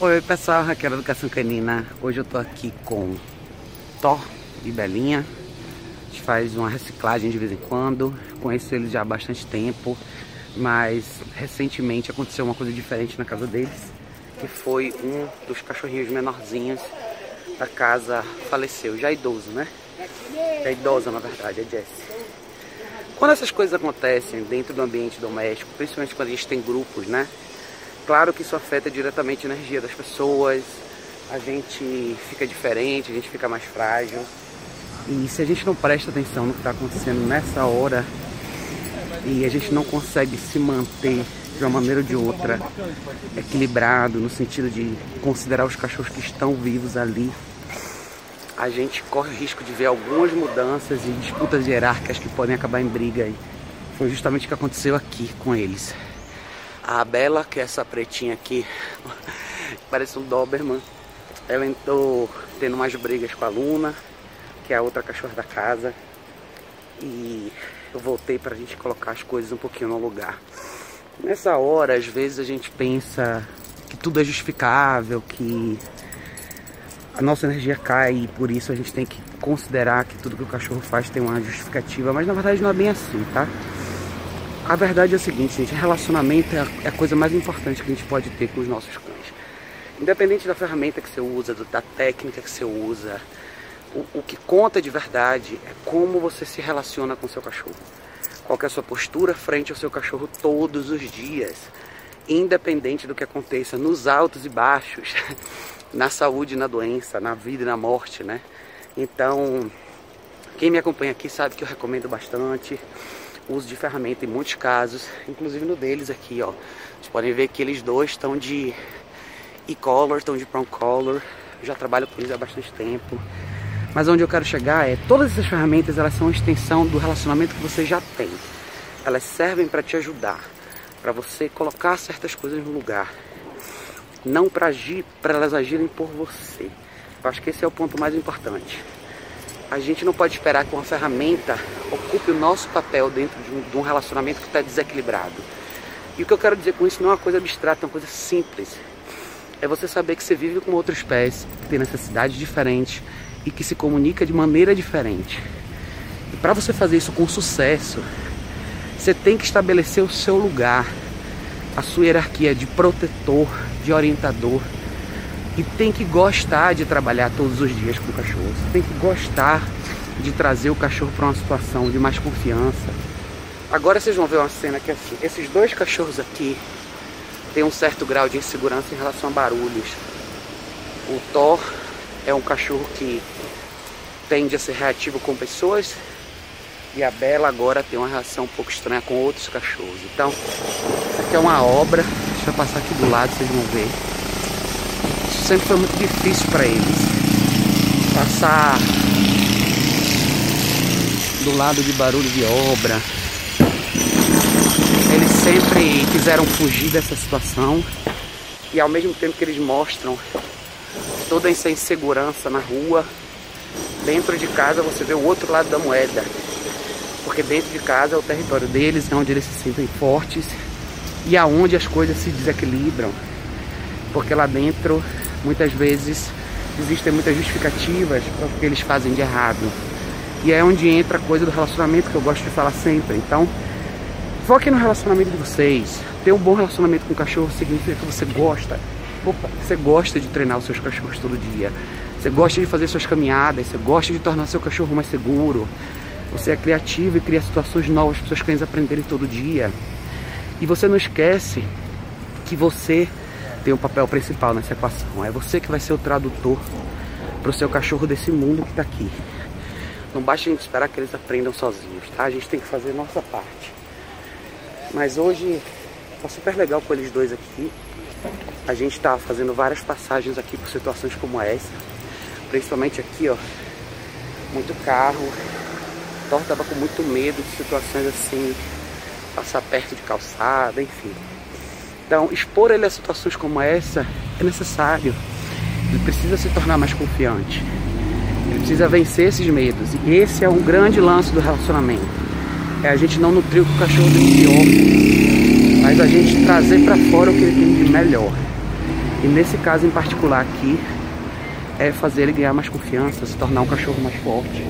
Oi pessoal, Raquel Educação Canina. Hoje eu tô aqui com Thor e Belinha. A gente faz uma reciclagem de vez em quando. Conheço eles já há bastante tempo, mas recentemente aconteceu uma coisa diferente na casa deles, que foi um dos cachorrinhos menorzinhos da casa faleceu, já idoso, né? É idosa na verdade, é Jessie. Quando essas coisas acontecem dentro do ambiente doméstico, principalmente quando a gente tem grupos, né? Claro que isso afeta diretamente a energia das pessoas, a gente fica diferente, a gente fica mais frágil. E se a gente não presta atenção no que está acontecendo nessa hora e a gente não consegue se manter de uma maneira ou de outra equilibrado, no sentido de considerar os cachorros que estão vivos ali, a gente corre o risco de ver algumas mudanças e disputas hierárquicas que podem acabar em briga. E foi justamente o que aconteceu aqui com eles. A Bela, que é essa pretinha aqui, parece um Doberman, ela entrou tendo umas brigas com a Luna, que é a outra cachorra da casa. E eu voltei para a gente colocar as coisas um pouquinho no lugar. Nessa hora, às vezes a gente pensa que tudo é justificável, que a nossa energia cai e por isso a gente tem que considerar que tudo que o cachorro faz tem uma justificativa, mas na verdade não é bem assim, tá? A verdade é a seguinte, gente, relacionamento é, é a coisa mais importante que a gente pode ter com os nossos cães. Independente da ferramenta que você usa, da técnica que você usa, o, o que conta de verdade é como você se relaciona com o seu cachorro. Qual é a sua postura frente ao seu cachorro todos os dias, independente do que aconteça, nos altos e baixos, na saúde e na doença, na vida e na morte, né? Então, quem me acompanha aqui sabe que eu recomendo bastante uso de ferramenta em muitos casos, inclusive no deles aqui, ó. Vocês podem ver que eles dois estão de e-collar, estão de brown collar. Eu já trabalho com eles há bastante tempo. Mas onde eu quero chegar é, todas essas ferramentas, elas são uma extensão do relacionamento que você já tem. Elas servem para te ajudar, para você colocar certas coisas no lugar. Não para agir, para elas agirem por você. Eu acho que esse é o ponto mais importante. A gente não pode esperar que uma ferramenta ocupe o nosso papel dentro de um, de um relacionamento que está desequilibrado. E o que eu quero dizer com isso não é uma coisa abstrata, é uma coisa simples. É você saber que você vive com outros pés, que tem necessidades diferentes e que se comunica de maneira diferente. E para você fazer isso com sucesso, você tem que estabelecer o seu lugar, a sua hierarquia de protetor, de orientador, e tem que gostar de trabalhar todos os dias com o cachorro. Você tem que gostar de trazer o cachorro para uma situação de mais confiança. Agora vocês vão ver uma cena que é assim, esses dois cachorros aqui têm um certo grau de insegurança em relação a barulhos. O Thor é um cachorro que tende a ser reativo com pessoas e a Bela agora tem uma reação um pouco estranha com outros cachorros. Então, isso aqui é uma obra. Deixa eu passar aqui do lado, vocês vão ver sempre foi muito difícil para eles. Passar do lado de barulho de obra. Eles sempre quiseram fugir dessa situação e ao mesmo tempo que eles mostram toda essa insegurança na rua, dentro de casa você vê o outro lado da moeda. Porque dentro de casa é o território deles, é onde eles se sentem fortes e aonde as coisas se desequilibram. Porque lá dentro muitas vezes existem muitas justificativas para o que eles fazem de errado. E é onde entra a coisa do relacionamento que eu gosto de falar sempre. Então, foque no relacionamento de vocês. Ter um bom relacionamento com o cachorro significa que você gosta. Opa, você gosta de treinar os seus cachorros todo dia. Você gosta de fazer suas caminhadas, você gosta de tornar seu cachorro mais seguro. Você é criativo e cria situações novas para seus cães aprenderem todo dia. E você não esquece que você tem um papel principal nessa equação. É você que vai ser o tradutor para o seu cachorro desse mundo que está aqui. Não basta a gente esperar que eles aprendam sozinhos, tá? A gente tem que fazer nossa parte. Mas hoje tá super legal com eles dois aqui. A gente está fazendo várias passagens aqui por situações como essa. Principalmente aqui, ó. Muito carro. Thor tava com muito medo de situações assim. Passar perto de calçada, enfim. Então, expor ele a situações como essa é necessário. Ele precisa se tornar mais confiante. Precisa vencer esses medos. E esse é um grande lance do relacionamento. É a gente não nutrir o que o cachorro tem de pior, mas a gente trazer para fora o que ele tem de melhor. E nesse caso em particular aqui, é fazer ele ganhar mais confiança, se tornar um cachorro mais forte.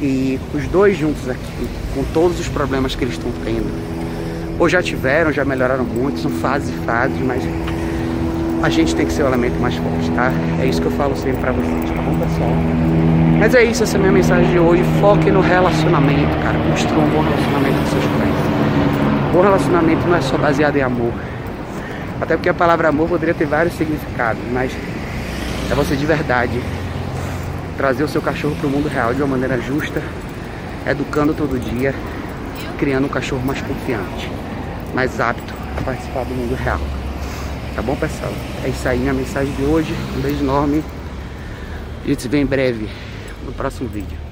E os dois juntos aqui, com todos os problemas que eles estão tendo, ou já tiveram, já melhoraram muito, são fases e fases, mas a gente tem que ser o elemento mais forte, tá? É isso que eu falo sempre pra vocês, tá bom, pessoal? Mas é isso, essa é a minha mensagem de hoje. Foque no relacionamento, cara. Construa um bom relacionamento com seus pais. Bom relacionamento não é só baseado em amor. Até porque a palavra amor poderia ter vários significados, mas é você de verdade trazer o seu cachorro para o mundo real de uma maneira justa, educando todo dia, criando um cachorro mais confiante, mais apto a participar do mundo real. Tá bom, pessoal? É isso aí, minha mensagem de hoje. Um beijo enorme. A gente se vê em breve no próximo vídeo.